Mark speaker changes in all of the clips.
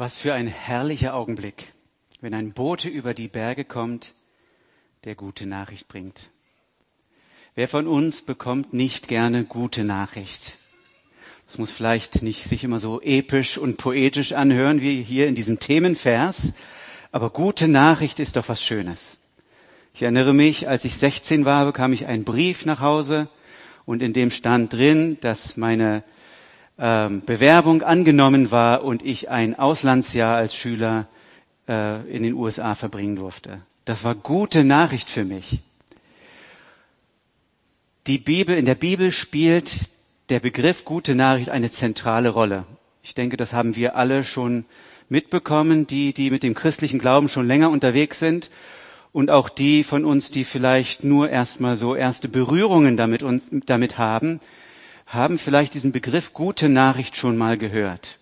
Speaker 1: Was für ein herrlicher Augenblick, wenn ein Bote über die Berge kommt, der gute Nachricht bringt. Wer von uns bekommt nicht gerne gute Nachricht? Es muss vielleicht nicht sich immer so episch und poetisch anhören wie hier in diesem Themenvers, aber gute Nachricht ist doch was Schönes. Ich erinnere mich, als ich 16 war, bekam ich einen Brief nach Hause und in dem stand drin, dass meine ähm, Bewerbung angenommen war und ich ein Auslandsjahr als Schüler äh, in den USA verbringen durfte. Das war gute Nachricht für mich. Die Bibel, in der Bibel spielt der Begriff gute Nachricht eine zentrale Rolle. Ich denke, das haben wir alle schon mitbekommen, die, die mit dem christlichen Glauben schon länger unterwegs sind und auch die von uns, die vielleicht nur erstmal so erste Berührungen damit, uns, damit haben haben vielleicht diesen Begriff gute Nachricht schon mal gehört.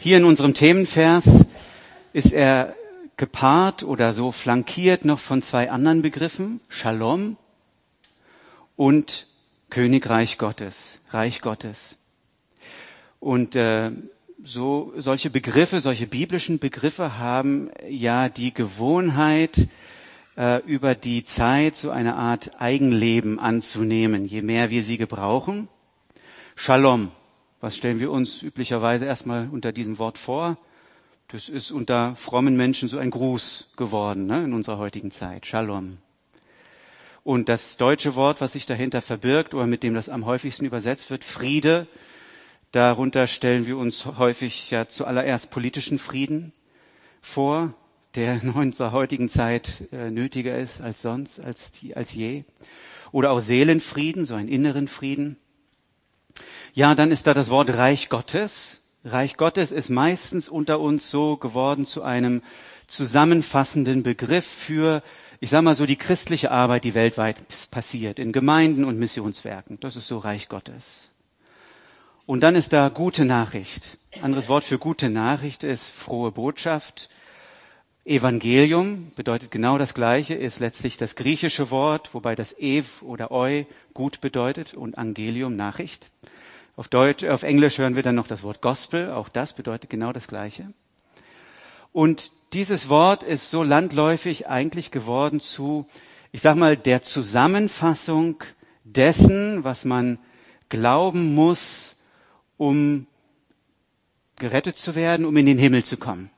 Speaker 1: Hier in unserem Themenvers ist er gepaart oder so flankiert noch von zwei anderen Begriffen, Shalom und Königreich Gottes, Reich Gottes. Und äh, so solche Begriffe, solche biblischen Begriffe haben ja die Gewohnheit, äh, über die Zeit so eine Art Eigenleben anzunehmen, je mehr wir sie gebrauchen. Shalom. Was stellen wir uns üblicherweise erstmal unter diesem Wort vor? Das ist unter frommen Menschen so ein Gruß geworden ne, in unserer heutigen Zeit. Shalom. Und das deutsche Wort, was sich dahinter verbirgt oder mit dem das am häufigsten übersetzt wird, Friede, darunter stellen wir uns häufig ja zuallererst politischen Frieden vor der in unserer heutigen Zeit äh, nötiger ist als sonst, als, die, als je. Oder auch Seelenfrieden, so einen inneren Frieden. Ja, dann ist da das Wort Reich Gottes. Reich Gottes ist meistens unter uns so geworden zu einem zusammenfassenden Begriff für, ich sag mal so, die christliche Arbeit, die weltweit passiert, in Gemeinden und Missionswerken. Das ist so Reich Gottes. Und dann ist da gute Nachricht. Anderes Wort für gute Nachricht ist frohe Botschaft, Evangelium bedeutet genau das Gleiche, ist letztlich das griechische Wort, wobei das Ev oder Eu gut bedeutet und Angelium Nachricht. Auf Deutsch, auf Englisch hören wir dann noch das Wort Gospel, auch das bedeutet genau das Gleiche. Und dieses Wort ist so landläufig eigentlich geworden zu, ich sag mal, der Zusammenfassung dessen, was man glauben muss, um gerettet zu werden, um in den Himmel zu kommen.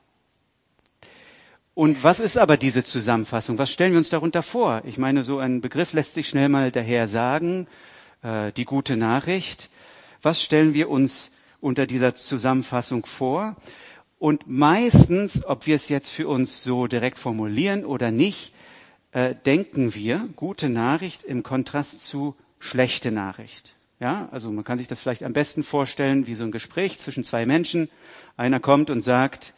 Speaker 1: Und was ist aber diese Zusammenfassung? Was stellen wir uns darunter vor? Ich meine, so ein Begriff lässt sich schnell mal daher sagen, äh, die gute Nachricht. Was stellen wir uns unter dieser Zusammenfassung vor? Und meistens, ob wir es jetzt für uns so direkt formulieren oder nicht, äh, denken wir gute Nachricht im Kontrast zu schlechte Nachricht. Ja, also man kann sich das vielleicht am besten vorstellen wie so ein Gespräch zwischen zwei Menschen. Einer kommt und sagt,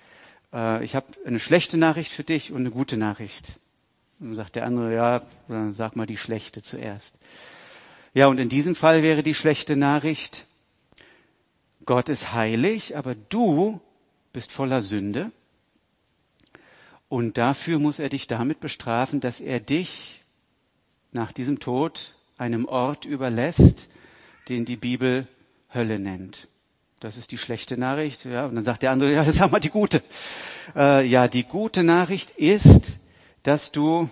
Speaker 1: äh, ich habe eine schlechte Nachricht für dich und eine gute Nachricht. Und dann sagt der andere, ja, dann sag mal die schlechte zuerst. Ja, und in diesem Fall wäre die schlechte Nachricht, Gott ist heilig, aber du bist voller Sünde. Und dafür muss er dich damit bestrafen, dass er dich nach diesem Tod einem Ort überlässt, den die Bibel Hölle nennt. Das ist die schlechte Nachricht. Ja, und dann sagt der andere, ja, sag mal die gute. Äh, ja, die gute Nachricht ist, dass du,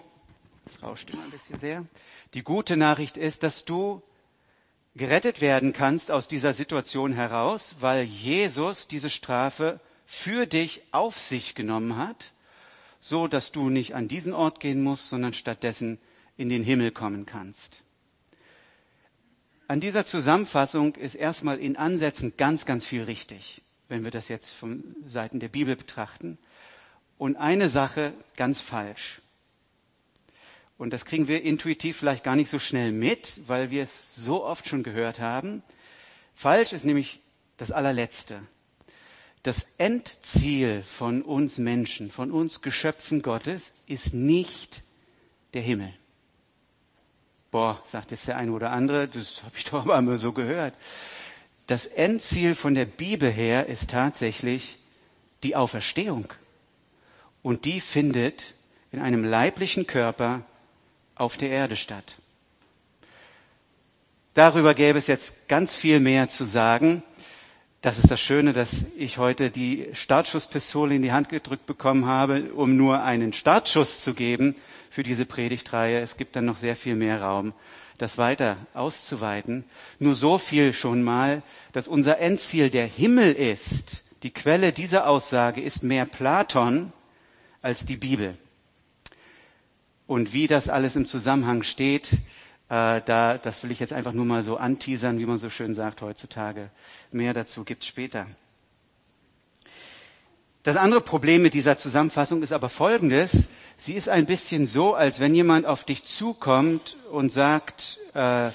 Speaker 1: das rauscht immer ein bisschen sehr, die gute Nachricht ist, dass du gerettet werden kannst aus dieser Situation heraus, weil Jesus diese Strafe für dich auf sich genommen hat, so dass du nicht an diesen Ort gehen musst, sondern stattdessen in den Himmel kommen kannst. An dieser Zusammenfassung ist erstmal in Ansätzen ganz, ganz viel richtig, wenn wir das jetzt von Seiten der Bibel betrachten. Und eine Sache ganz falsch. Und das kriegen wir intuitiv vielleicht gar nicht so schnell mit, weil wir es so oft schon gehört haben. Falsch ist nämlich das allerletzte. Das Endziel von uns Menschen, von uns Geschöpfen Gottes, ist nicht der Himmel. Boah, sagt jetzt der eine oder andere, das habe ich doch aber immer so gehört. Das Endziel von der Bibel her ist tatsächlich die Auferstehung. Und die findet in einem leiblichen Körper auf der Erde statt. Darüber gäbe es jetzt ganz viel mehr zu sagen. Das ist das Schöne, dass ich heute die Startschusspistole in die Hand gedrückt bekommen habe, um nur einen Startschuss zu geben für diese Predigtreihe. Es gibt dann noch sehr viel mehr Raum, das weiter auszuweiten. Nur so viel schon mal, dass unser Endziel der Himmel ist. Die Quelle dieser Aussage ist mehr Platon als die Bibel. Und wie das alles im Zusammenhang steht, äh, da, das will ich jetzt einfach nur mal so anteasern, wie man so schön sagt heutzutage. Mehr dazu gibt's später. Das andere Problem mit dieser Zusammenfassung ist aber folgendes. Sie ist ein bisschen so, als wenn jemand auf dich zukommt und sagt, äh,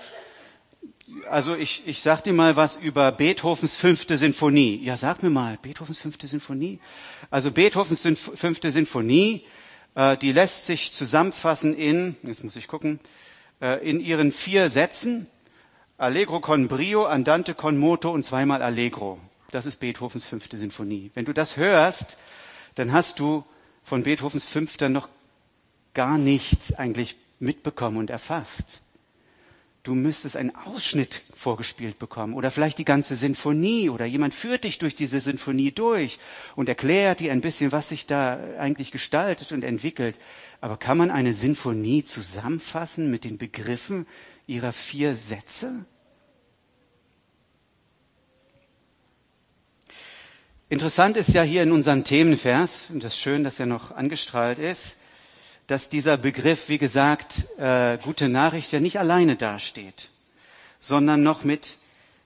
Speaker 1: also ich, ich sag dir mal was über Beethovens fünfte Sinfonie. Ja, sag mir mal, Beethovens fünfte Sinfonie. Also Beethovens fünfte Sinfonie, äh, die lässt sich zusammenfassen in, jetzt muss ich gucken, in ihren vier Sätzen. Allegro con brio, andante con moto und zweimal Allegro. Das ist Beethovens fünfte Sinfonie. Wenn du das hörst, dann hast du von Beethovens fünfter noch gar nichts eigentlich mitbekommen und erfasst. Du müsstest einen Ausschnitt vorgespielt bekommen oder vielleicht die ganze Sinfonie oder jemand führt dich durch diese Sinfonie durch und erklärt dir ein bisschen, was sich da eigentlich gestaltet und entwickelt. Aber kann man eine Sinfonie zusammenfassen mit den Begriffen ihrer vier Sätze? Interessant ist ja hier in unserem Themenvers, und das ist schön, dass er noch angestrahlt ist, dass dieser Begriff, wie gesagt, äh, gute Nachricht ja nicht alleine dasteht, sondern noch mit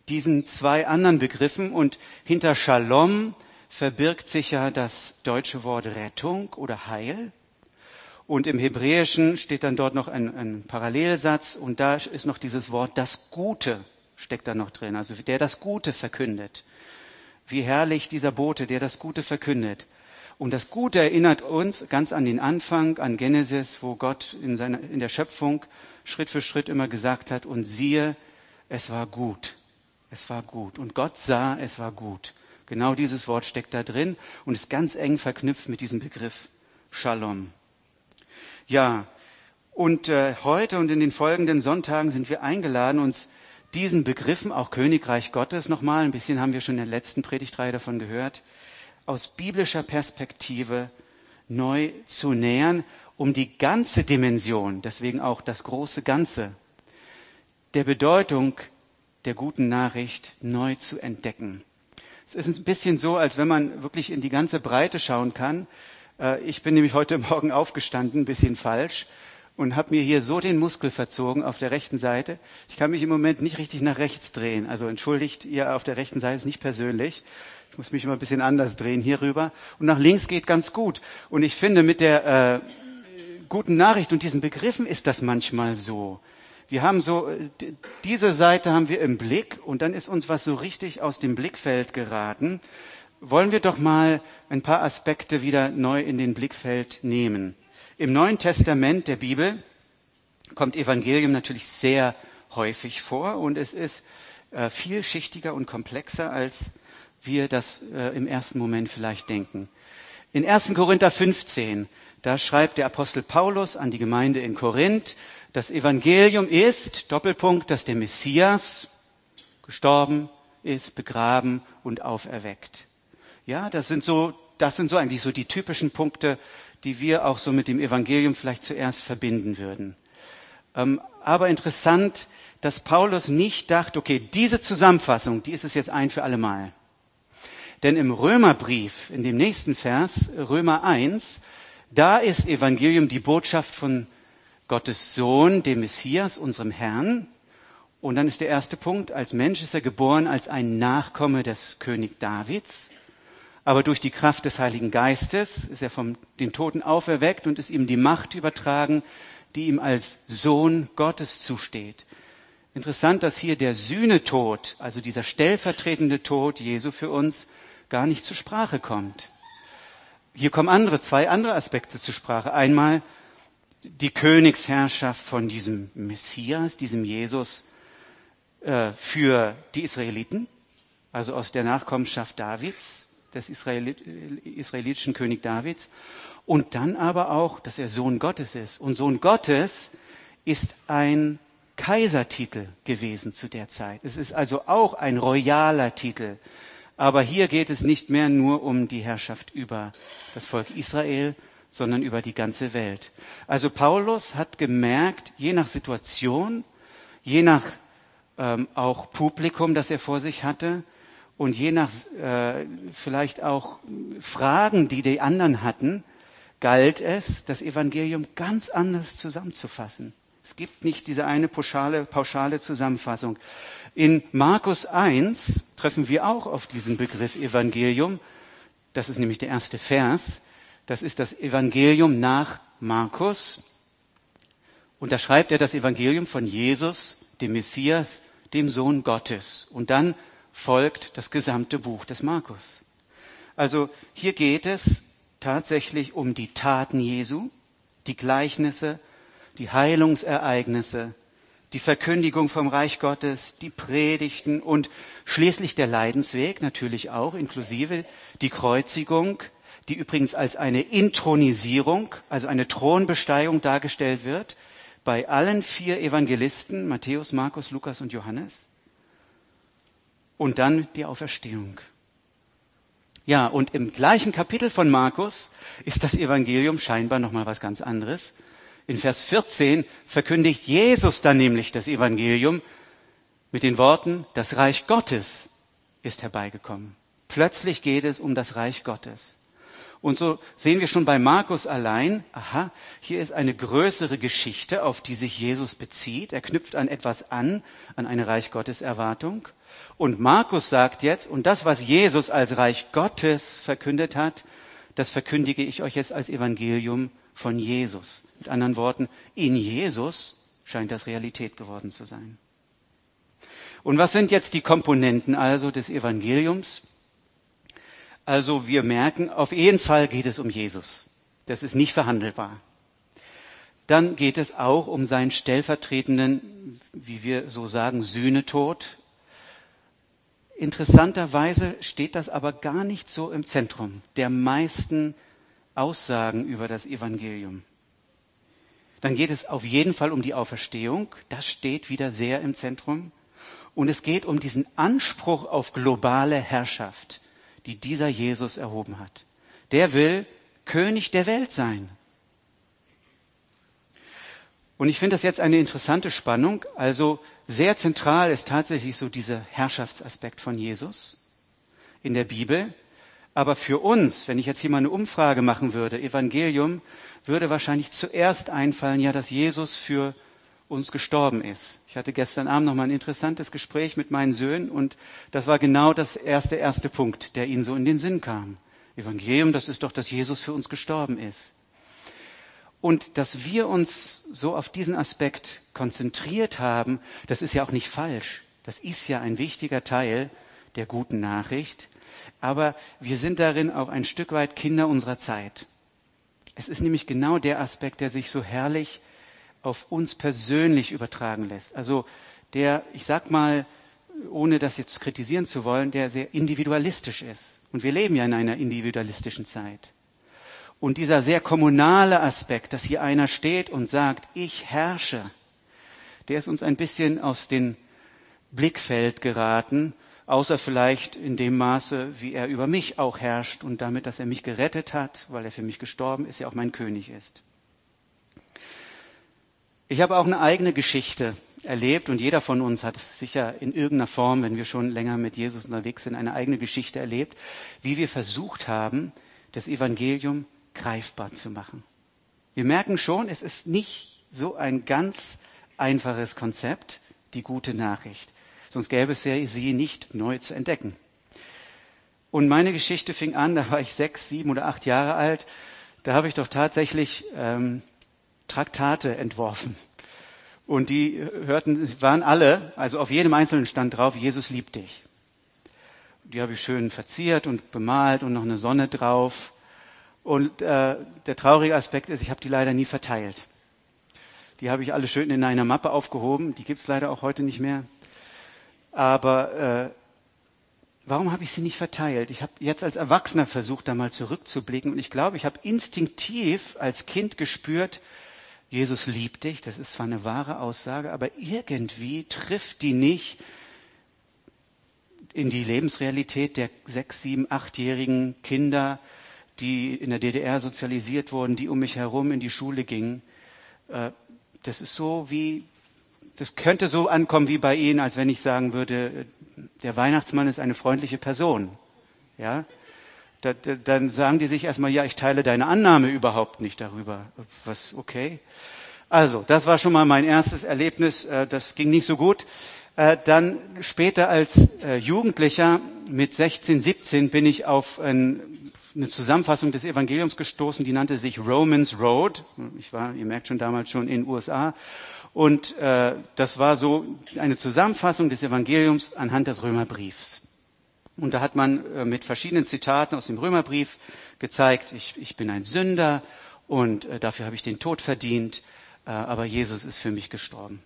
Speaker 1: diesen zwei anderen Begriffen. Und hinter Shalom verbirgt sich ja das deutsche Wort Rettung oder Heil. Und im Hebräischen steht dann dort noch ein, ein Parallelsatz und da ist noch dieses Wort das Gute steckt da noch drin, also der das Gute verkündet. Wie herrlich dieser Bote, der das Gute verkündet. Und das Gute erinnert uns ganz an den Anfang, an Genesis, wo Gott in, seiner, in der Schöpfung Schritt für Schritt immer gesagt hat, und siehe, es war gut. Es war gut. Und Gott sah, es war gut. Genau dieses Wort steckt da drin und ist ganz eng verknüpft mit diesem Begriff Shalom. Ja, und äh, heute und in den folgenden Sonntagen sind wir eingeladen, uns diesen Begriffen, auch Königreich Gottes nochmal, ein bisschen haben wir schon in der letzten Predigtreihe davon gehört, aus biblischer Perspektive neu zu nähern, um die ganze Dimension, deswegen auch das große Ganze, der Bedeutung der guten Nachricht neu zu entdecken. Es ist ein bisschen so, als wenn man wirklich in die ganze Breite schauen kann. Äh, ich bin nämlich heute Morgen aufgestanden, ein bisschen falsch, und habe mir hier so den Muskel verzogen auf der rechten Seite. Ich kann mich im Moment nicht richtig nach rechts drehen. Also entschuldigt ihr auf der rechten Seite ist nicht persönlich. Ich muss mich immer ein bisschen anders drehen hier rüber. Und nach links geht ganz gut. Und ich finde, mit der äh, guten Nachricht und diesen Begriffen ist das manchmal so. Wir haben so, äh, diese Seite haben wir im Blick und dann ist uns was so richtig aus dem Blickfeld geraten. Wollen wir doch mal ein paar Aspekte wieder neu in den Blickfeld nehmen. Im Neuen Testament der Bibel kommt Evangelium natürlich sehr häufig vor und es ist äh, vielschichtiger und komplexer als wir das äh, im ersten Moment vielleicht denken. In 1. Korinther 15, da schreibt der Apostel Paulus an die Gemeinde in Korinth, das Evangelium ist, Doppelpunkt, dass der Messias gestorben ist, begraben und auferweckt. Ja, das sind so, das sind so eigentlich so die typischen Punkte, die wir auch so mit dem Evangelium vielleicht zuerst verbinden würden. Ähm, aber interessant, dass Paulus nicht dachte, okay, diese Zusammenfassung, die ist es jetzt ein für alle Mal. Denn im Römerbrief, in dem nächsten Vers, Römer 1, da ist Evangelium die Botschaft von Gottes Sohn, dem Messias, unserem Herrn. Und dann ist der erste Punkt, als Mensch ist er geboren als ein Nachkomme des König Davids. Aber durch die Kraft des Heiligen Geistes ist er von den Toten auferweckt und ist ihm die Macht übertragen, die ihm als Sohn Gottes zusteht. Interessant, dass hier der Sühnetod, also dieser stellvertretende Tod Jesu für uns, gar nicht zur Sprache kommt. Hier kommen andere, zwei andere Aspekte zur Sprache. Einmal die Königsherrschaft von diesem Messias, diesem Jesus äh, für die Israeliten, also aus der Nachkommenschaft Davids, des Israelit israelitischen König Davids. Und dann aber auch, dass er Sohn Gottes ist. Und Sohn Gottes ist ein Kaisertitel gewesen zu der Zeit. Es ist also auch ein royaler Titel Aber hier geht es nicht mehr nur um die Herrschaft über das Volk Israel, sondern über die ganze Welt. Also Paulus hat gemerkt, je nach Situation, je nach ähm, auch Publikum, das er vor sich hatte und je nach äh, vielleicht auch Fragen, die die anderen hatten, galt es, das Evangelium ganz anders zusammenzufassen. Es gibt nicht diese eine pauschale, pauschale Zusammenfassung. In Markus 1 treffen wir auch auf diesen Begriff Evangelium. Das ist nämlich der erste Vers. Das ist das Evangelium nach Markus. Und da schreibt er das Evangelium von Jesus, dem Messias, dem Sohn Gottes. Und dann folgt das gesamte Buch des Markus. Also hier geht es tatsächlich um die Taten Jesu, die Gleichnisse, die Heilungsereignisse, die Verkündigung vom Reich Gottes, die Predigten und schließlich der Leidensweg natürlich auch, inklusive die Kreuzigung, die übrigens als eine Intronisierung, also eine Thronbesteigung dargestellt wird, bei allen vier Evangelisten, Matthäus, Markus, Lukas und Johannes. Und dann die Auferstehung. Ja, und im gleichen Kapitel von Markus ist das Evangelium scheinbar nochmal was ganz anderes. In Vers 14 verkündigt Jesus dann nämlich das Evangelium mit den Worten, das Reich Gottes ist herbeigekommen. Plötzlich geht es um das Reich Gottes. Und so sehen wir schon bei Markus allein, aha, hier ist eine größere Geschichte, auf die sich Jesus bezieht. Er knüpft an etwas an, an eine Reich Gottes Erwartung. Und Markus sagt jetzt, und das, was Jesus als Reich Gottes verkündet hat, das verkündige ich euch jetzt als Evangelium von Jesus. Mit anderen Worten, in Jesus scheint das Realität geworden zu sein. Und was sind jetzt die Komponenten also des Evangeliums? Also wir merken, auf jeden Fall geht es um Jesus. Das ist nicht verhandelbar. Dann geht es auch um seinen stellvertretenden, wie wir so sagen, Sühnetod. Interessanterweise steht das aber gar nicht so im Zentrum der meisten Aussagen über das Evangelium. Dann geht es auf jeden Fall um die Auferstehung. Das steht wieder sehr im Zentrum. Und es geht um diesen Anspruch auf globale Herrschaft, die dieser Jesus erhoben hat. Der will König der Welt sein. Und ich finde das jetzt eine interessante Spannung. Also sehr zentral ist tatsächlich so dieser Herrschaftsaspekt von Jesus in der Bibel. Aber für uns, wenn ich jetzt hier mal eine Umfrage machen würde, Evangelium, würde wahrscheinlich zuerst einfallen, ja, dass Jesus für uns gestorben ist. Ich hatte gestern Abend noch mal ein interessantes Gespräch mit meinen Söhnen und das war genau das erste, erste Punkt, der ihnen so in den Sinn kam. Evangelium, das ist doch, dass Jesus für uns gestorben ist. Und dass wir uns so auf diesen Aspekt konzentriert haben, das ist ja auch nicht falsch. Das ist ja ein wichtiger Teil der guten Nachricht. Aber wir sind darin auch ein Stück weit Kinder unserer Zeit. Es ist nämlich genau der Aspekt, der sich so herrlich auf uns persönlich übertragen lässt. Also der, ich sag mal, ohne das jetzt kritisieren zu wollen, der sehr individualistisch ist. Und wir leben ja in einer individualistischen Zeit. Und dieser sehr kommunale Aspekt, dass hier einer steht und sagt, ich herrsche, der ist uns ein bisschen aus dem Blickfeld geraten außer vielleicht in dem Maße, wie er über mich auch herrscht und damit, dass er mich gerettet hat, weil er für mich gestorben ist, ja auch mein König ist. Ich habe auch eine eigene Geschichte erlebt und jeder von uns hat sicher in irgendeiner Form, wenn wir schon länger mit Jesus unterwegs sind, eine eigene Geschichte erlebt, wie wir versucht haben, das Evangelium greifbar zu machen. Wir merken schon, es ist nicht so ein ganz einfaches Konzept, die gute Nachricht sonst gäbe es sie nicht neu zu entdecken. Und meine Geschichte fing an, da war ich sechs, sieben oder acht Jahre alt. Da habe ich doch tatsächlich ähm, Traktate entworfen. Und die hörten, waren alle, also auf jedem einzelnen stand drauf, Jesus liebt dich. Die habe ich schön verziert und bemalt und noch eine Sonne drauf. Und äh, der traurige Aspekt ist, ich habe die leider nie verteilt. Die habe ich alle schön in einer Mappe aufgehoben. Die gibt's leider auch heute nicht mehr. Aber äh, warum habe ich sie nicht verteilt? Ich habe jetzt als Erwachsener versucht, da mal zurückzublicken. Und ich glaube, ich habe instinktiv als Kind gespürt, Jesus liebt dich. Das ist zwar eine wahre Aussage, aber irgendwie trifft die nicht in die Lebensrealität der sechs, sieben, achtjährigen Kinder, die in der DDR sozialisiert wurden, die um mich herum in die Schule gingen. Äh, das ist so wie, das könnte so ankommen wie bei Ihnen, als wenn ich sagen würde, der Weihnachtsmann ist eine freundliche Person. Ja? Da, da, dann sagen die sich erstmal, ja, ich teile deine Annahme überhaupt nicht darüber. Was, okay. Also, das war schon mal mein erstes Erlebnis. Äh, das ging nicht so gut. Äh, dann später als Jugendlicher mit 16, 17 bin ich auf eine Zusammenfassung des Evangeliums gestoßen, die nannte sich Romans Road. Ich war, ihr merkt schon damals schon in den USA. Und äh, das war so eine Zusammenfassung des Evangeliums anhand des Römerbriefs. Und da hat man äh, mit verschiedenen Zitaten aus dem Römerbrief gezeigt, ich, ich bin ein Sünder und äh, dafür habe ich den Tod verdient, äh, aber Jesus ist für mich gestorben.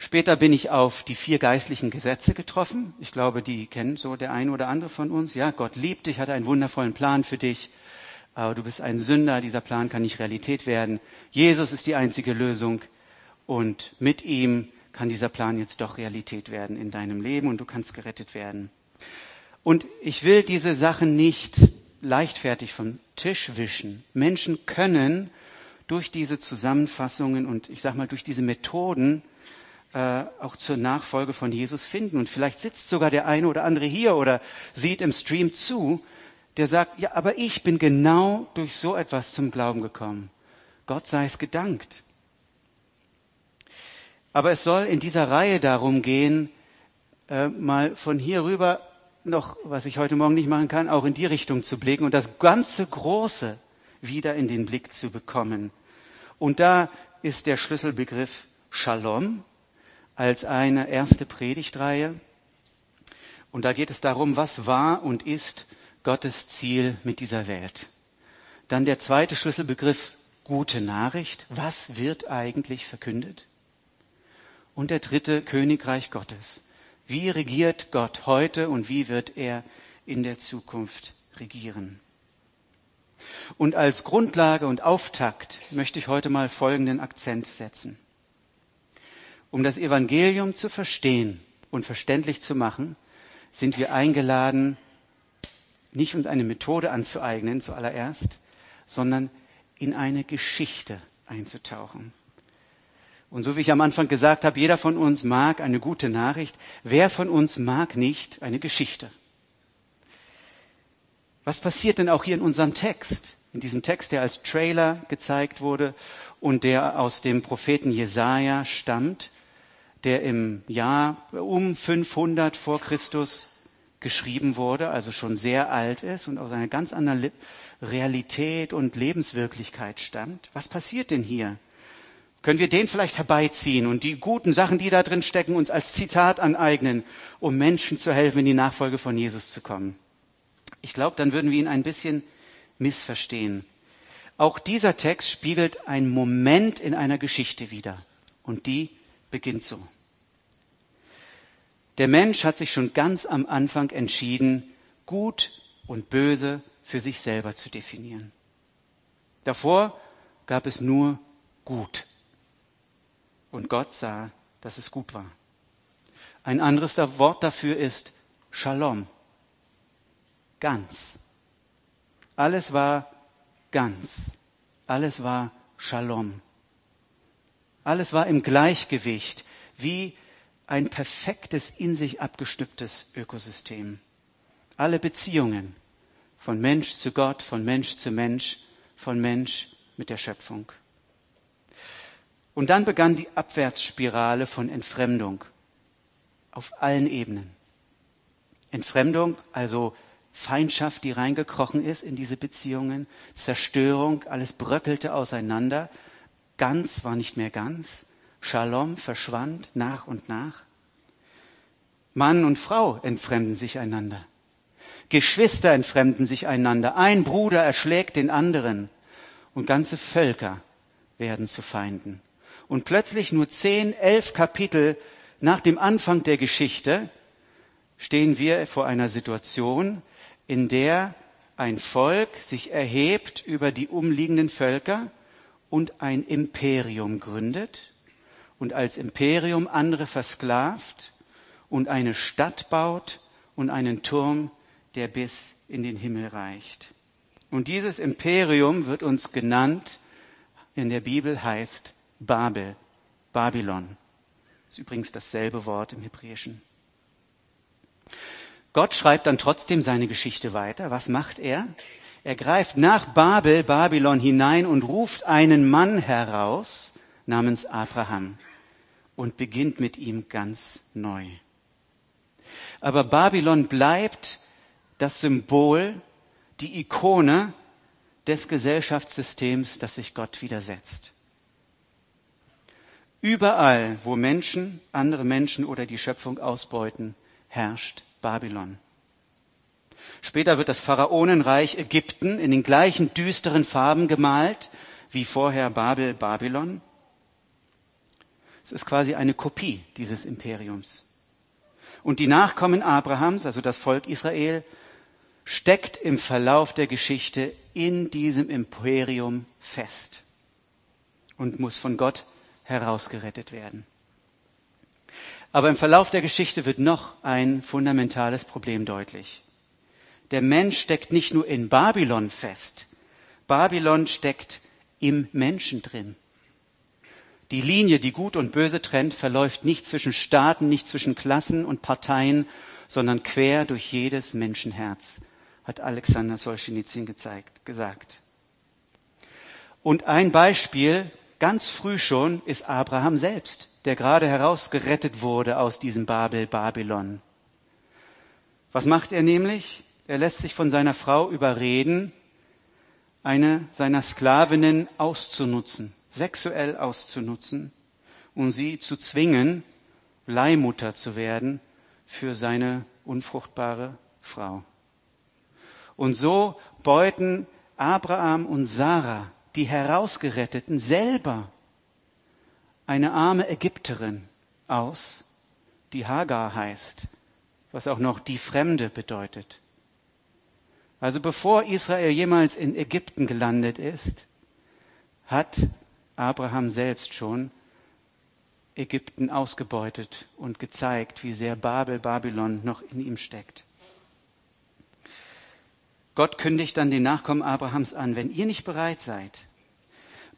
Speaker 1: Später bin ich auf die vier geistlichen Gesetze getroffen. Ich glaube, die kennen so der eine oder andere von uns. Ja, Gott liebt dich, hat einen wundervollen Plan für dich. Aber du bist ein Sünder, dieser Plan kann nicht Realität werden. Jesus ist die einzige Lösung und mit ihm kann dieser Plan jetzt doch Realität werden in deinem Leben und du kannst gerettet werden. Und ich will diese Sachen nicht leichtfertig vom Tisch wischen. Menschen können durch diese Zusammenfassungen und ich sag mal durch diese Methoden äh, auch zur Nachfolge von Jesus finden. Und vielleicht sitzt sogar der eine oder andere hier oder sieht im Stream zu, der sagt, ja, aber ich bin genau durch so etwas zum Glauben gekommen. Gott sei es gedankt. Aber es soll in dieser Reihe darum gehen, äh, mal von hier rüber noch, was ich heute Morgen nicht machen kann, auch in die Richtung zu blicken und das ganze Große wieder in den Blick zu bekommen. Und da ist der Schlüsselbegriff Shalom als eine erste Predigtreihe. Und da geht es darum, was war und ist Gottes Ziel mit dieser Welt. Dann der zweite Schlüsselbegriff gute Nachricht. Was wird eigentlich verkündet? Und der dritte Königreich Gottes. Wie regiert Gott heute und wie wird er in der Zukunft regieren? Und als Grundlage und Auftakt möchte ich heute mal folgenden Akzent setzen. Um das Evangelium zu verstehen und verständlich zu machen, sind wir eingeladen, nicht uns eine Methode anzueignen zuallererst, sondern in eine Geschichte einzutauchen. Und so wie ich am Anfang gesagt habe, jeder von uns mag eine gute Nachricht. Wer von uns mag nicht eine Geschichte? Was passiert denn auch hier in unserem Text? In diesem Text, der als Trailer gezeigt wurde und der aus dem Propheten Jesaja stammt, der im Jahr um 500 vor Christus geschrieben wurde, also schon sehr alt ist und aus einer ganz anderen Realität und Lebenswirklichkeit stammt. Was passiert denn hier? Können wir den vielleicht herbeiziehen und die guten Sachen, die da drin stecken, uns als Zitat aneignen, um Menschen zu helfen, in die Nachfolge von Jesus zu kommen? Ich glaube, dann würden wir ihn ein bisschen missverstehen. Auch dieser Text spiegelt einen Moment in einer Geschichte wider. Und die beginnt so. Der Mensch hat sich schon ganz am Anfang entschieden, gut und böse für sich selber zu definieren. Davor gab es nur gut. Und Gott sah, dass es gut war. Ein anderes Wort dafür ist Shalom. Ganz. Alles war ganz. Alles war Shalom. Alles war im Gleichgewicht, wie ein perfektes, in sich abgestücktes Ökosystem. Alle Beziehungen von Mensch zu Gott, von Mensch zu Mensch, von Mensch mit der Schöpfung. Und dann begann die Abwärtsspirale von Entfremdung auf allen Ebenen. Entfremdung, also Feindschaft, die reingekrochen ist in diese Beziehungen, Zerstörung, alles bröckelte auseinander, ganz war nicht mehr ganz, Shalom verschwand nach und nach. Mann und Frau entfremden sich einander. Geschwister entfremden sich einander. Ein Bruder erschlägt den anderen. Und ganze Völker werden zu Feinden und plötzlich nur zehn, elf Kapitel nach dem Anfang der Geschichte stehen wir vor einer Situation, in der ein Volk sich erhebt über die umliegenden Völker und ein Imperium gründet und als Imperium andere versklavt und eine Stadt baut und einen Turm, der bis in den Himmel reicht. Und dieses Imperium wird uns genannt, in der Bibel heißt Babel, Babylon. Das ist übrigens dasselbe Wort im Hebräischen. Gott schreibt dann trotzdem seine Geschichte weiter. Was macht er? Er greift nach Babel, Babylon hinein und ruft einen Mann heraus namens Abraham und beginnt mit ihm ganz neu. Aber Babylon bleibt das Symbol, die Ikone des Gesellschaftssystems, das sich Gott widersetzt. Überall, wo Menschen, andere Menschen oder die Schöpfung ausbeuten, herrscht Babylon. Später wird das Pharaonenreich Ägypten in den gleichen düsteren Farben gemalt wie vorher Babel, Babylon. Es ist quasi eine Kopie dieses Imperiums. Und die Nachkommen Abrahams, also das Volk Israel, steckt im Verlauf der Geschichte in diesem Imperium fest und muss von Gott herausgerettet werden. Aber im Verlauf der Geschichte wird noch ein fundamentales Problem deutlich. Der Mensch steckt nicht nur in Babylon fest, Babylon steckt im Menschen drin. Die Linie, die Gut und Böse trennt, verläuft nicht zwischen Staaten, nicht zwischen Klassen und Parteien, sondern quer durch jedes Menschenherz, hat Alexander Solzhenitsyn gezeigt, gesagt. Und ein Beispiel, ganz früh schon, ist Abraham selbst, der gerade herausgerettet wurde aus diesem Babel, Babylon. Was macht er nämlich? Er lässt sich von seiner Frau überreden, eine seiner Sklavinnen auszunutzen, sexuell auszunutzen und sie zu zwingen, Leihmutter zu werden für seine unfruchtbare Frau. Und so beuten Abraham und Sarah, die Herausgeretteten, selber eine arme Ägypterin aus, die Hagar heißt, was auch noch die Fremde bedeutet. Also bevor Israel jemals in Ägypten gelandet ist, hat Abraham selbst schon Ägypten ausgebeutet und gezeigt, wie sehr Babel, Babylon noch in ihm steckt. Gott kündigt dann den Nachkommen Abrahams an, wenn ihr nicht bereit seid,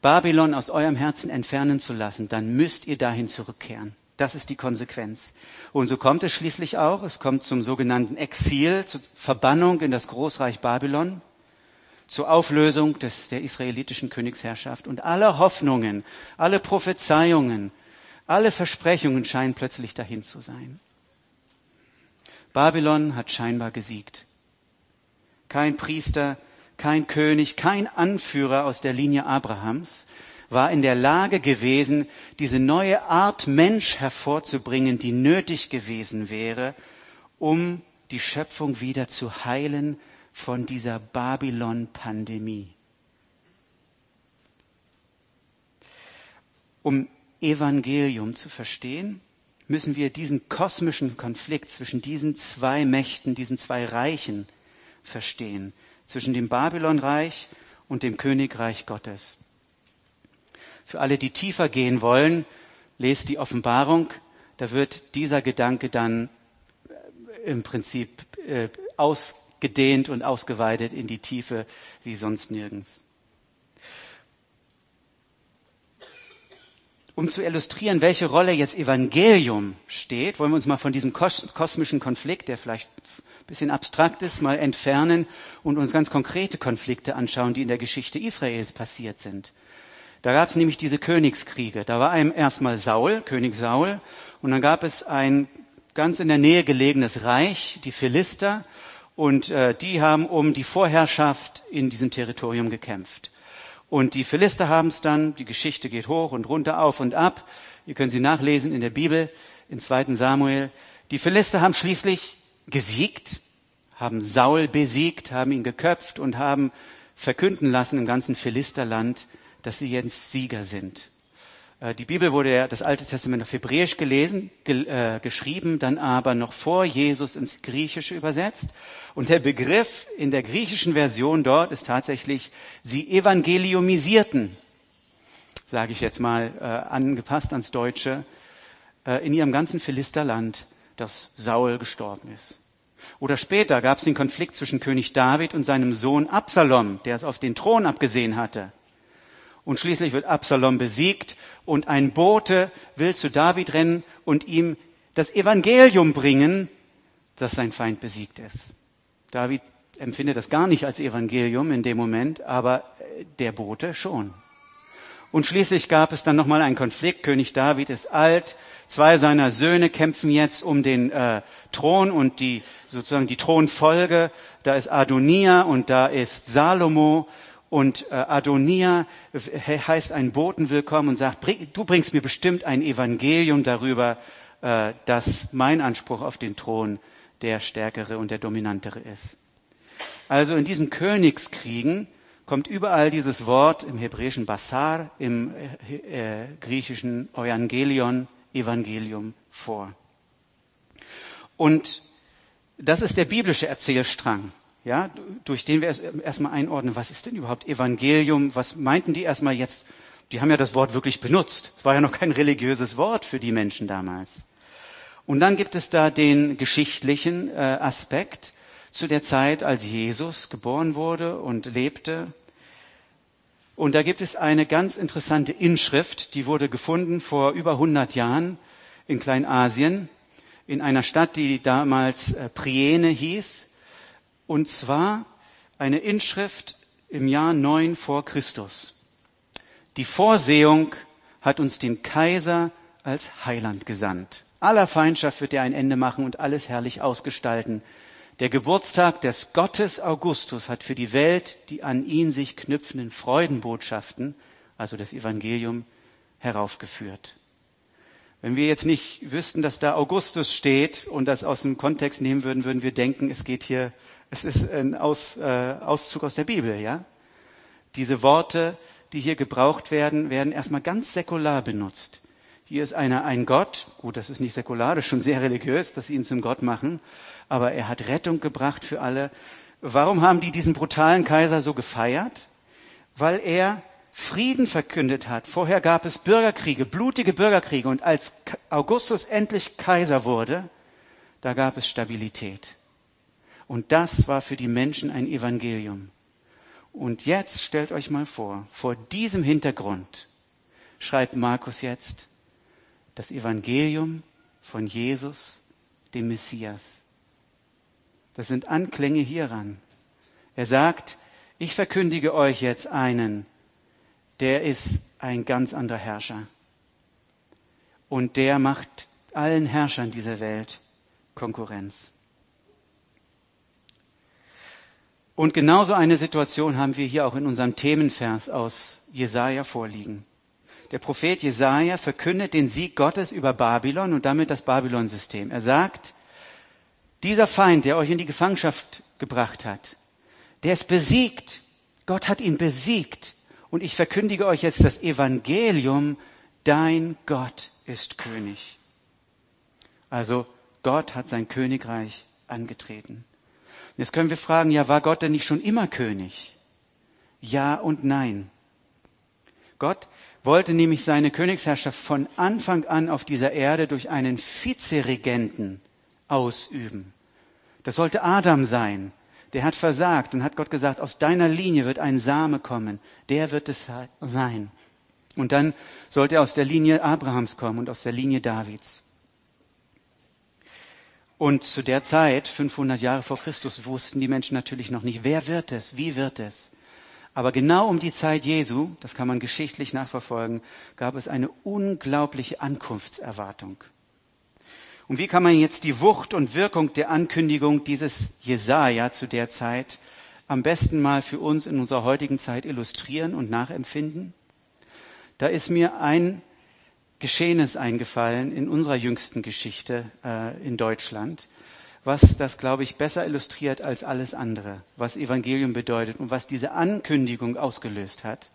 Speaker 1: Babylon aus eurem Herzen entfernen zu lassen, dann müsst ihr dahin zurückkehren. Das ist die Konsequenz. Und so kommt es schließlich auch. Es kommt zum sogenannten Exil, zur Verbannung in das Großreich Babylon, zur Auflösung des, der israelitischen Königsherrschaft. Und alle Hoffnungen, alle Prophezeiungen, alle Versprechungen scheinen plötzlich dahin zu sein. Babylon hat scheinbar gesiegt. Kein Priester, kein König, kein Anführer aus der Linie Abrahams war in der Lage gewesen, diese neue Art Mensch hervorzubringen, die nötig gewesen wäre, um die Schöpfung wieder zu heilen von dieser Babylon-Pandemie. Um Evangelium zu verstehen, müssen wir diesen kosmischen Konflikt zwischen diesen zwei Mächten, diesen zwei Reichen verstehen, zwischen dem Babylonreich und dem Königreich Gottes. Für alle, die tiefer gehen wollen, lest die Offenbarung. Da wird dieser Gedanke dann äh, im Prinzip äh, ausgedehnt und ausgeweitet in die Tiefe wie sonst nirgends. Um zu illustrieren, welche Rolle jetzt Evangelium steht, wollen wir uns mal von diesem kosmischen Konflikt, der vielleicht ein bisschen abstrakt ist, mal entfernen und uns ganz konkrete Konflikte anschauen, die in der Geschichte Israels passiert sind. Da gab es nämlich diese Königskriege. Da war einem erstmal Saul, König Saul, und dann gab es ein ganz in der Nähe gelegenes Reich, die Philister, und äh, die haben um die Vorherrschaft in diesem Territorium gekämpft. Und die Philister haben es dann, die Geschichte geht hoch und runter, auf und ab. Ihr könnt sie nachlesen in der Bibel, in 2. Samuel. Die Philister haben schließlich gesiegt, haben Saul besiegt, haben ihn geköpft und haben verkünden lassen im ganzen Philisterland, dass sie jetzt Sieger sind. Äh, die Bibel wurde ja, das Alte Testament auf Hebräisch gelesen, ge, äh, geschrieben, dann aber noch vor Jesus ins Griechische übersetzt. Und der Begriff in der griechischen Version dort ist tatsächlich, sie evangeliumisierten, sage ich jetzt mal, äh, angepasst ans Deutsche, äh, in ihrem ganzen Philisterland, dass Saul gestorben ist. Oder später gab es den Konflikt zwischen König David und seinem Sohn Absalom, der es auf den Thron abgesehen hatte. Und schließlich wird Absalom besiegt und ein Bote will zu David rennen und ihm das Evangelium bringen, dass sein Feind besiegt ist. David empfindet das gar nicht als Evangelium in dem Moment, aber der Bote schon. Und schließlich gab es dann nochmal einen Konflikt. König David ist alt. Zwei seiner Söhne kämpfen jetzt um den äh, Thron und die sozusagen die Thronfolge. Da ist Adonia und da ist Salomo. Und äh, Adonia heißt einen Boten willkommen und sagt, du bringst mir bestimmt ein Evangelium darüber, äh, dass mein Anspruch auf den Thron der stärkere und der dominantere ist. Also in diesen Königskriegen kommt überall dieses Wort im hebräischen Basar, im äh, äh, griechischen Evangelion, Evangelium vor. Und das ist der biblische Erzählstrang, ja, durch den wir erstmal einordnen, was ist denn überhaupt Evangelium? Was meinten die erstmal jetzt? Die haben ja das Wort wirklich benutzt. Es war ja noch kein religiöses Wort für die Menschen damals. Und dann gibt es da den geschichtlichen äh, Aspekt zu der Zeit, als Jesus geboren wurde und lebte und da gibt es eine ganz interessante Inschrift, die wurde gefunden vor über 100 Jahren in Kleinasien, in einer Stadt, die damals äh, Priene hieß. Und zwar eine Inschrift im Jahr 9 vor Christus. Die Vorsehung hat uns den Kaiser als Heiland gesandt. Aller Feindschaft wird er ein Ende machen und alles herrlich ausgestalten. Der Geburtstag des Gottes Augustus hat für die Welt die an ihn sich knüpfenden Freudenbotschaften, also das Evangelium, heraufgeführt. Wenn wir jetzt nicht wüssten, dass da Augustus steht und das aus dem Kontext nehmen würden, würden wir denken, es geht hier, es ist ein aus, äh, Auszug aus der Bibel, ja? Diese Worte, die hier gebraucht werden, werden erstmal ganz säkular benutzt. Hier ist einer ein Gott, gut, das ist nicht säkular, das ist schon sehr religiös, dass sie ihn zum Gott machen, aber er hat Rettung gebracht für alle. Warum haben die diesen brutalen Kaiser so gefeiert? Weil er Frieden verkündet hat. Vorher gab es Bürgerkriege, blutige Bürgerkriege und als Augustus endlich Kaiser wurde, da gab es Stabilität. Und das war für die Menschen ein Evangelium. Und jetzt stellt euch mal vor, vor diesem Hintergrund schreibt Markus jetzt, das Evangelium von Jesus, dem Messias. Das sind Anklänge hieran. Er sagt, ich verkündige euch jetzt einen, der ist ein ganz anderer Herrscher. Und der macht allen Herrschern dieser Welt Konkurrenz. Und genauso eine Situation haben wir hier auch in unserem Themenvers aus Jesaja vorliegen. Der Prophet Jesaja verkündet den Sieg Gottes über Babylon und damit das Babylon-System. Er sagt, dieser Feind, der euch in die Gefangenschaft gebracht hat, der ist besiegt. Gott hat ihn besiegt. Und ich verkündige euch jetzt das Evangelium, dein Gott ist König. Also Gott hat sein Königreich angetreten. Jetzt können wir fragen, ja, war Gott denn nicht schon immer König? Ja und nein. Gott wollte nämlich seine Königsherrschaft von Anfang an auf dieser Erde durch einen Vizeregenten ausüben. Das sollte Adam sein. Der hat versagt und hat Gott gesagt, aus deiner Linie wird ein Same kommen. Der wird es sein. Und dann sollte er aus der Linie Abrahams kommen und aus der Linie Davids. Und zu der Zeit, 500 Jahre vor Christus, wussten die Menschen natürlich noch nicht, wer wird es, wie wird es. Aber genau um die Zeit Jesu, das kann man geschichtlich nachverfolgen, gab es eine unglaubliche Ankunftserwartung. Und wie kann man jetzt die Wucht und Wirkung der Ankündigung dieses Jesaja zu der Zeit am besten mal für uns in unserer heutigen Zeit illustrieren und nachempfinden? Da ist mir ein Geschehnis eingefallen in unserer jüngsten Geschichte äh, in Deutschland was das, glaube ich, besser illustriert als alles andere, was Evangelium bedeutet und was diese Ankündigung ausgelöst hat.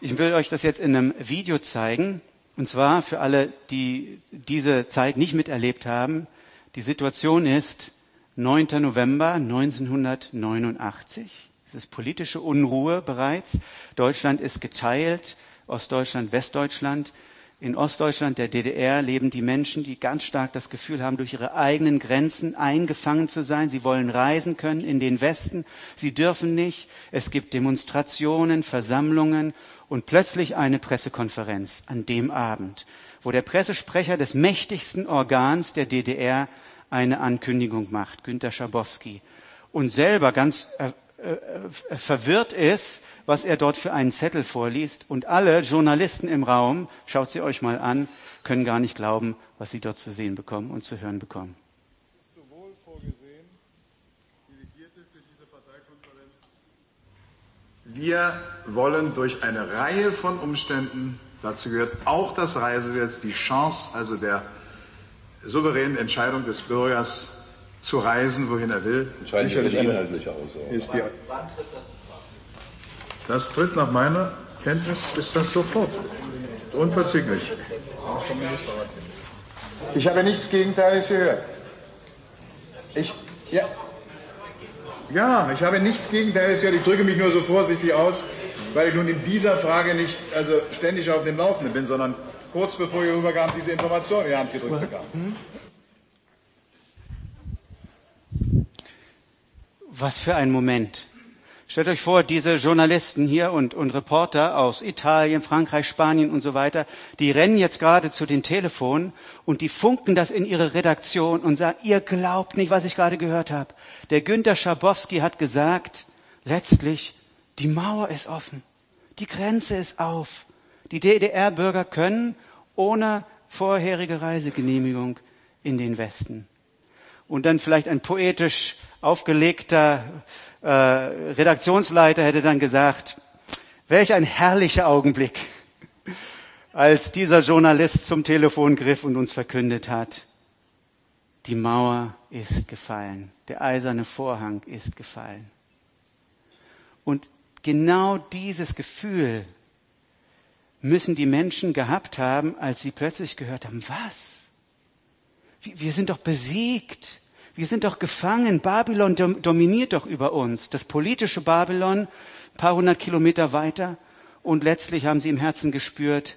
Speaker 1: Ich will euch das jetzt in einem Video zeigen. Und zwar für alle, die diese Zeit nicht miterlebt haben. Die Situation ist 9. November 1989. Es ist politische Unruhe bereits. Deutschland ist geteilt. Ostdeutschland, Westdeutschland. In Ostdeutschland, der DDR, leben die Menschen, die ganz stark das Gefühl haben, durch ihre eigenen Grenzen eingefangen zu sein. Sie wollen reisen können in den Westen. Sie dürfen nicht. Es gibt Demonstrationen, Versammlungen und plötzlich eine Pressekonferenz an dem Abend, wo der Pressesprecher des mächtigsten Organs der DDR eine Ankündigung macht, Günter Schabowski, und selber ganz äh, äh, verwirrt ist, was er dort für einen Zettel vorliest. Und alle Journalisten im Raum, schaut sie euch mal an, können gar nicht glauben, was sie dort zu sehen bekommen und zu hören bekommen.
Speaker 2: Wir wollen durch eine Reihe von Umständen, dazu gehört auch das Reisegesetz, die Chance also der souveränen Entscheidung des Bürgers zu reisen, wohin er will.
Speaker 3: Sicherlich inhaltliche Aussage. Ist die,
Speaker 2: das tritt nach meiner Kenntnis ist das sofort. Unverzüglich. Ich habe nichts Gegenteiliges gehört. Ich, ja, ja, ich habe nichts Gegenteiliges gehört. Ich drücke mich nur so vorsichtig aus, weil ich nun in dieser Frage nicht also ständig auf dem Laufenden bin, sondern kurz bevor ihr rüberkam, diese Information in die Hand gedrückt bekam.
Speaker 1: Was für ein Moment. Stellt euch vor, diese Journalisten hier und, und Reporter aus Italien, Frankreich, Spanien und so weiter, die rennen jetzt gerade zu den Telefonen und die funken das in ihre Redaktion und sagen, ihr glaubt nicht, was ich gerade gehört habe. Der Günter Schabowski hat gesagt, letztlich, die Mauer ist offen, die Grenze ist auf. Die DDR-Bürger können ohne vorherige Reisegenehmigung in den Westen. Und dann vielleicht ein poetisch aufgelegter äh, Redaktionsleiter hätte dann gesagt, welch ein herrlicher Augenblick, als dieser Journalist zum Telefon griff und uns verkündet hat, die Mauer ist gefallen, der eiserne Vorhang ist gefallen. Und genau dieses Gefühl müssen die Menschen gehabt haben, als sie plötzlich gehört haben, was? Wir sind doch besiegt. Wir sind doch gefangen. Babylon dominiert doch über uns. Das politische Babylon, ein paar hundert Kilometer weiter. Und letztlich haben sie im Herzen gespürt,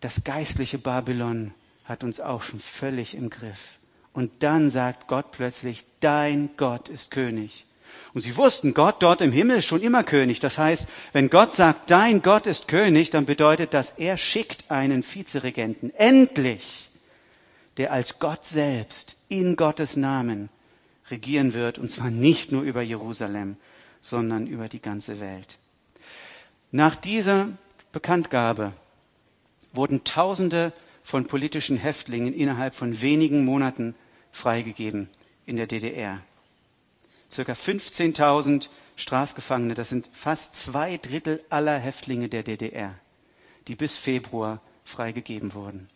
Speaker 1: das geistliche Babylon hat uns auch schon völlig im Griff. Und dann sagt Gott plötzlich, dein Gott ist König. Und sie wussten, Gott dort im Himmel ist schon immer König. Das heißt, wenn Gott sagt, dein Gott ist König, dann bedeutet das, er schickt einen Vizeregenten. Endlich der als Gott selbst in Gottes Namen regieren wird, und zwar nicht nur über Jerusalem, sondern über die ganze Welt. Nach dieser Bekanntgabe wurden Tausende von politischen Häftlingen innerhalb von wenigen Monaten freigegeben in der DDR. Circa 15.000 Strafgefangene, das sind fast zwei Drittel aller Häftlinge der DDR, die bis Februar freigegeben wurden.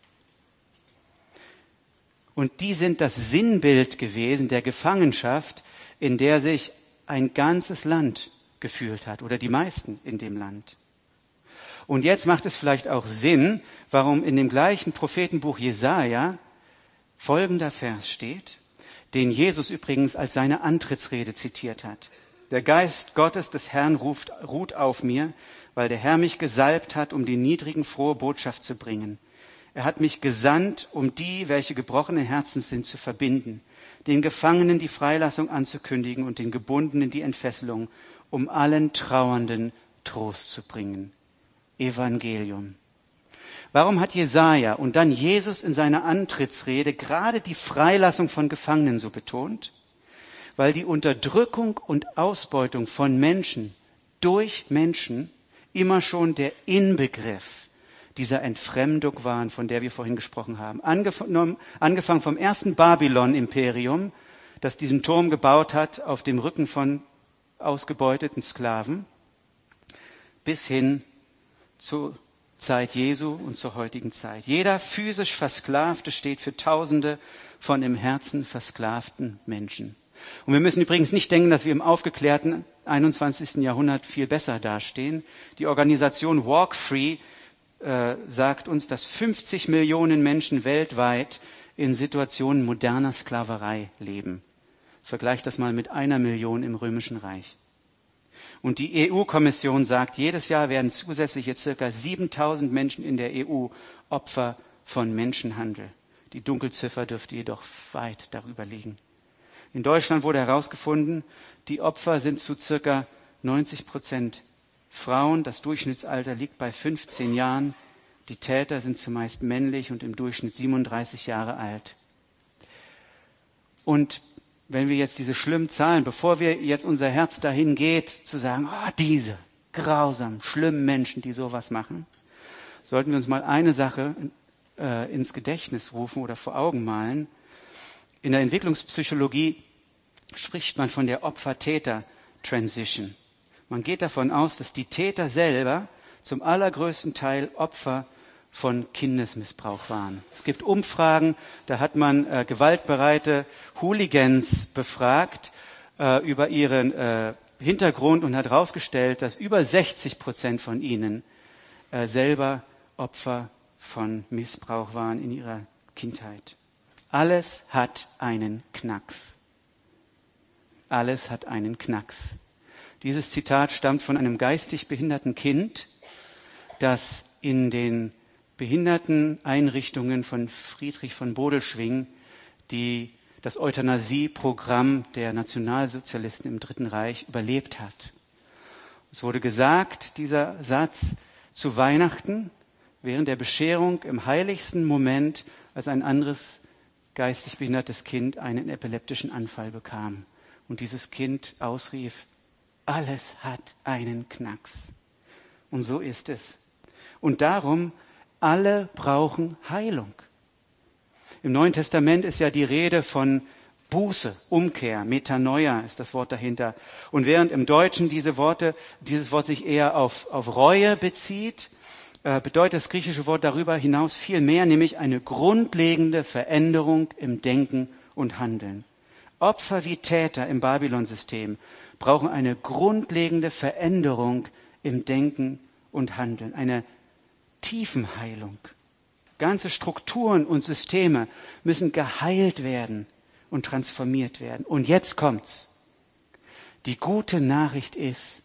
Speaker 1: Und die sind das Sinnbild gewesen der Gefangenschaft, in der sich ein ganzes Land gefühlt hat oder die meisten in dem Land. Und jetzt macht es vielleicht auch Sinn, warum in dem gleichen Prophetenbuch Jesaja folgender Vers steht, den Jesus übrigens als seine Antrittsrede zitiert hat. Der Geist Gottes des Herrn ruft, ruht auf mir, weil der Herr mich gesalbt hat, um die Niedrigen frohe Botschaft zu bringen. Er hat mich gesandt, um die, welche gebrochenen Herzens sind, zu verbinden, den Gefangenen die Freilassung anzukündigen und den Gebundenen die Entfesselung, um allen Trauernden Trost zu bringen. Evangelium. Warum hat Jesaja und dann Jesus in seiner Antrittsrede gerade die Freilassung von Gefangenen so betont? Weil die Unterdrückung und Ausbeutung von Menschen durch Menschen immer schon der Inbegriff dieser Entfremdung waren, von der wir vorhin gesprochen haben. Angefangen, vom ersten Babylon-Imperium, das diesen Turm gebaut hat auf dem Rücken von ausgebeuteten Sklaven, bis hin zur Zeit Jesu und zur heutigen Zeit. Jeder physisch Versklavte steht für Tausende von im Herzen versklavten Menschen. Und wir müssen übrigens nicht denken, dass wir im aufgeklärten 21. Jahrhundert viel besser dastehen. Die Organisation Walk Free äh, sagt uns, dass 50 Millionen Menschen weltweit in Situationen moderner Sklaverei leben. Vergleicht das mal mit einer Million im Römischen Reich. Und die EU-Kommission sagt, jedes Jahr werden zusätzliche circa 7000 Menschen in der EU Opfer von Menschenhandel. Die Dunkelziffer dürfte jedoch weit darüber liegen. In Deutschland wurde herausgefunden, die Opfer sind zu circa 90 Prozent Frauen. Das Durchschnittsalter liegt bei 15 Jahren. Die Täter sind zumeist männlich und im Durchschnitt 37 Jahre alt. Und wenn wir jetzt diese schlimmen Zahlen, bevor wir jetzt unser Herz dahin geht, zu sagen, oh, diese grausamen, schlimmen Menschen, die sowas machen, sollten wir uns mal eine Sache äh, ins Gedächtnis rufen oder vor Augen malen. In der Entwicklungspsychologie spricht man von der Opfer-Täter-Transition. Man geht davon aus, dass die Täter selber zum allergrößten Teil Opfer von Kindesmissbrauch waren. Es gibt Umfragen, da hat man äh, gewaltbereite Hooligans befragt äh, über ihren äh, Hintergrund und hat herausgestellt, dass über 60 Prozent von ihnen äh, selber Opfer von Missbrauch waren in ihrer Kindheit. Alles hat einen Knacks. Alles hat einen Knacks. Dieses Zitat stammt von einem geistig behinderten Kind, das in den Behinderteneinrichtungen von Friedrich von Bodelschwing, die das Euthanasieprogramm der Nationalsozialisten im Dritten Reich überlebt hat. Es wurde gesagt, dieser Satz, zu Weihnachten, während der Bescherung im heiligsten Moment, als ein anderes geistig behindertes Kind einen epileptischen Anfall bekam. Und dieses Kind ausrief, alles hat einen Knacks. Und so ist es. Und darum alle brauchen Heilung. Im Neuen Testament ist ja die Rede von Buße, Umkehr, Metanoia ist das Wort dahinter. Und während im Deutschen diese Worte, dieses Wort sich eher auf, auf Reue bezieht, äh, bedeutet das griechische Wort darüber hinaus viel mehr, nämlich eine grundlegende Veränderung im Denken und Handeln. Opfer wie Täter im Babylon-System brauchen eine grundlegende Veränderung im Denken und Handeln, eine Tiefenheilung. Ganze Strukturen und Systeme müssen geheilt werden und transformiert werden. Und jetzt kommt's. Die gute Nachricht ist,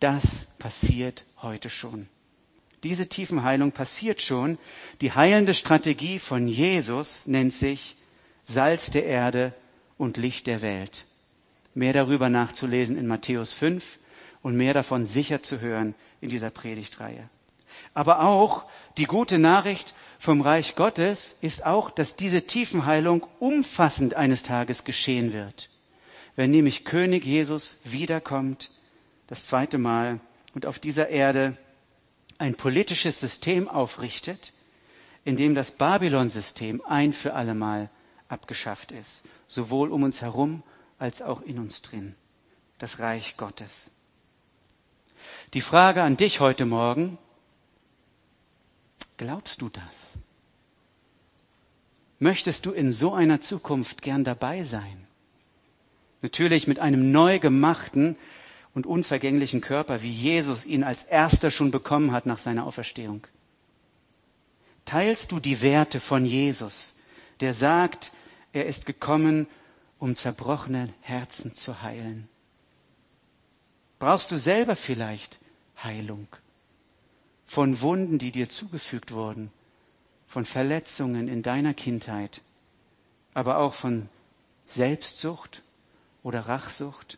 Speaker 1: das passiert heute schon. Diese Tiefenheilung passiert schon. Die heilende Strategie von Jesus nennt sich Salz der Erde und Licht der Welt. Mehr darüber nachzulesen in Matthäus 5 und mehr davon sicher zu hören in dieser Predigtreihe. Aber auch die gute Nachricht vom Reich Gottes ist auch, dass diese Tiefenheilung umfassend eines Tages geschehen wird. Wenn nämlich König Jesus wiederkommt, das zweite Mal, und auf dieser Erde ein politisches System aufrichtet, in dem das Babylon-System ein für allemal abgeschafft ist, sowohl um uns herum als auch in uns drin, das Reich Gottes. Die Frage an dich heute Morgen, Glaubst du das? Möchtest du in so einer Zukunft gern dabei sein? Natürlich mit einem neu gemachten und unvergänglichen Körper, wie Jesus ihn als erster schon bekommen hat nach seiner Auferstehung. Teilst du die Werte von Jesus, der sagt, er ist gekommen, um zerbrochene Herzen zu heilen? Brauchst du selber vielleicht Heilung? von Wunden, die dir zugefügt wurden, von Verletzungen in deiner Kindheit, aber auch von Selbstsucht oder Rachsucht,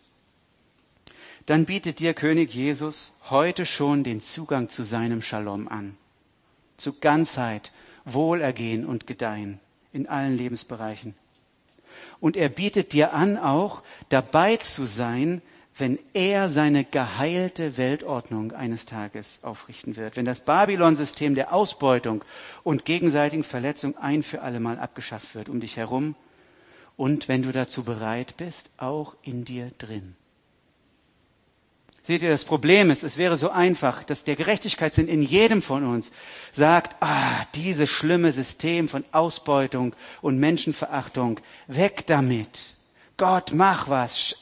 Speaker 1: dann bietet dir König Jesus heute schon den Zugang zu seinem Shalom an, zu Ganzheit, Wohlergehen und Gedeihen in allen Lebensbereichen. Und er bietet dir an, auch dabei zu sein, wenn er seine geheilte Weltordnung eines Tages aufrichten wird, wenn das Babylon-System der Ausbeutung und gegenseitigen Verletzung ein für allemal abgeschafft wird um dich herum und wenn du dazu bereit bist, auch in dir drin. Seht ihr, das Problem ist, es wäre so einfach, dass der Gerechtigkeitssinn in jedem von uns sagt, ah, dieses schlimme System von Ausbeutung und Menschenverachtung, weg damit. Gott, mach was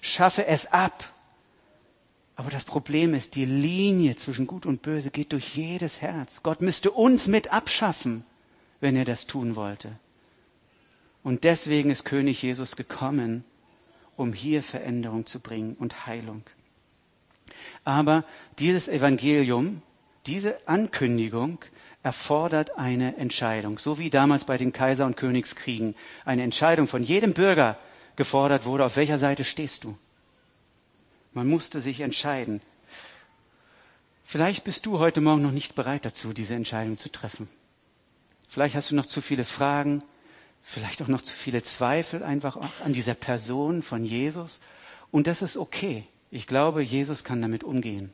Speaker 1: schaffe es ab. Aber das Problem ist, die Linie zwischen Gut und Böse geht durch jedes Herz. Gott müsste uns mit abschaffen, wenn er das tun wollte. Und deswegen ist König Jesus gekommen, um hier Veränderung zu bringen und Heilung. Aber dieses Evangelium, diese Ankündigung erfordert eine Entscheidung, so wie damals bei den Kaiser- und Königskriegen eine Entscheidung von jedem Bürger gefordert wurde, auf welcher Seite stehst du. Man musste sich entscheiden. Vielleicht bist du heute Morgen noch nicht bereit dazu, diese Entscheidung zu treffen. Vielleicht hast du noch zu viele Fragen, vielleicht auch noch zu viele Zweifel einfach an dieser Person von Jesus. Und das ist okay. Ich glaube, Jesus kann damit umgehen.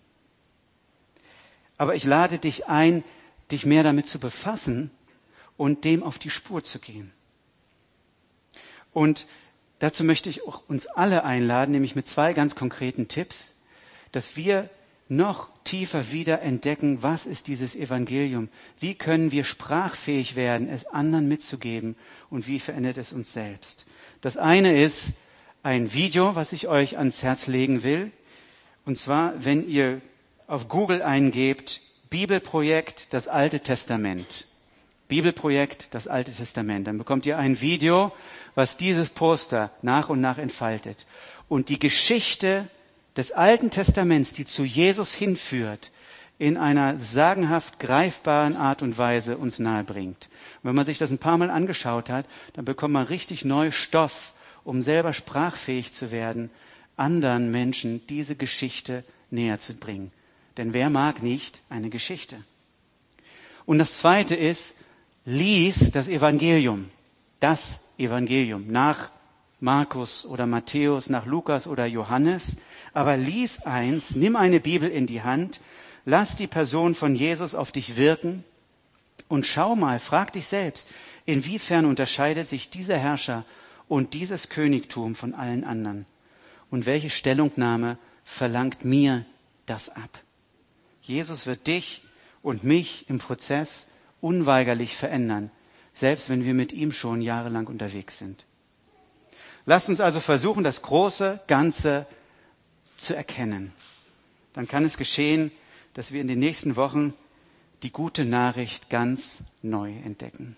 Speaker 1: Aber ich lade dich ein, dich mehr damit zu befassen und dem auf die Spur zu gehen. Und dazu möchte ich auch uns alle einladen, nämlich mit zwei ganz konkreten Tipps, dass wir noch tiefer wieder entdecken, was ist dieses Evangelium? Wie können wir sprachfähig werden, es anderen mitzugeben? Und wie verändert es uns selbst? Das eine ist ein Video, was ich euch ans Herz legen will. Und zwar, wenn ihr auf Google eingebt, Bibelprojekt das Alte Testament. Bibelprojekt das Alte Testament. Dann bekommt ihr ein Video, was dieses Poster nach und nach entfaltet. Und die Geschichte des Alten Testaments, die zu Jesus hinführt, in einer sagenhaft greifbaren Art und Weise uns nahebringt. Und wenn man sich das ein paar Mal angeschaut hat, dann bekommt man richtig neu Stoff, um selber sprachfähig zu werden, anderen Menschen diese Geschichte näher zu bringen. Denn wer mag nicht eine Geschichte? Und das Zweite ist, lies das Evangelium. Das Evangelium nach Markus oder Matthäus, nach Lukas oder Johannes. Aber lies eins, nimm eine Bibel in die Hand, lass die Person von Jesus auf dich wirken und schau mal, frag dich selbst, inwiefern unterscheidet sich dieser Herrscher und dieses Königtum von allen anderen? Und welche Stellungnahme verlangt mir das ab? Jesus wird dich und mich im Prozess unweigerlich verändern, selbst wenn wir mit ihm schon jahrelang unterwegs sind. Lasst uns also versuchen, das große Ganze zu erkennen. Dann kann es geschehen, dass wir in den nächsten Wochen die gute Nachricht ganz neu entdecken.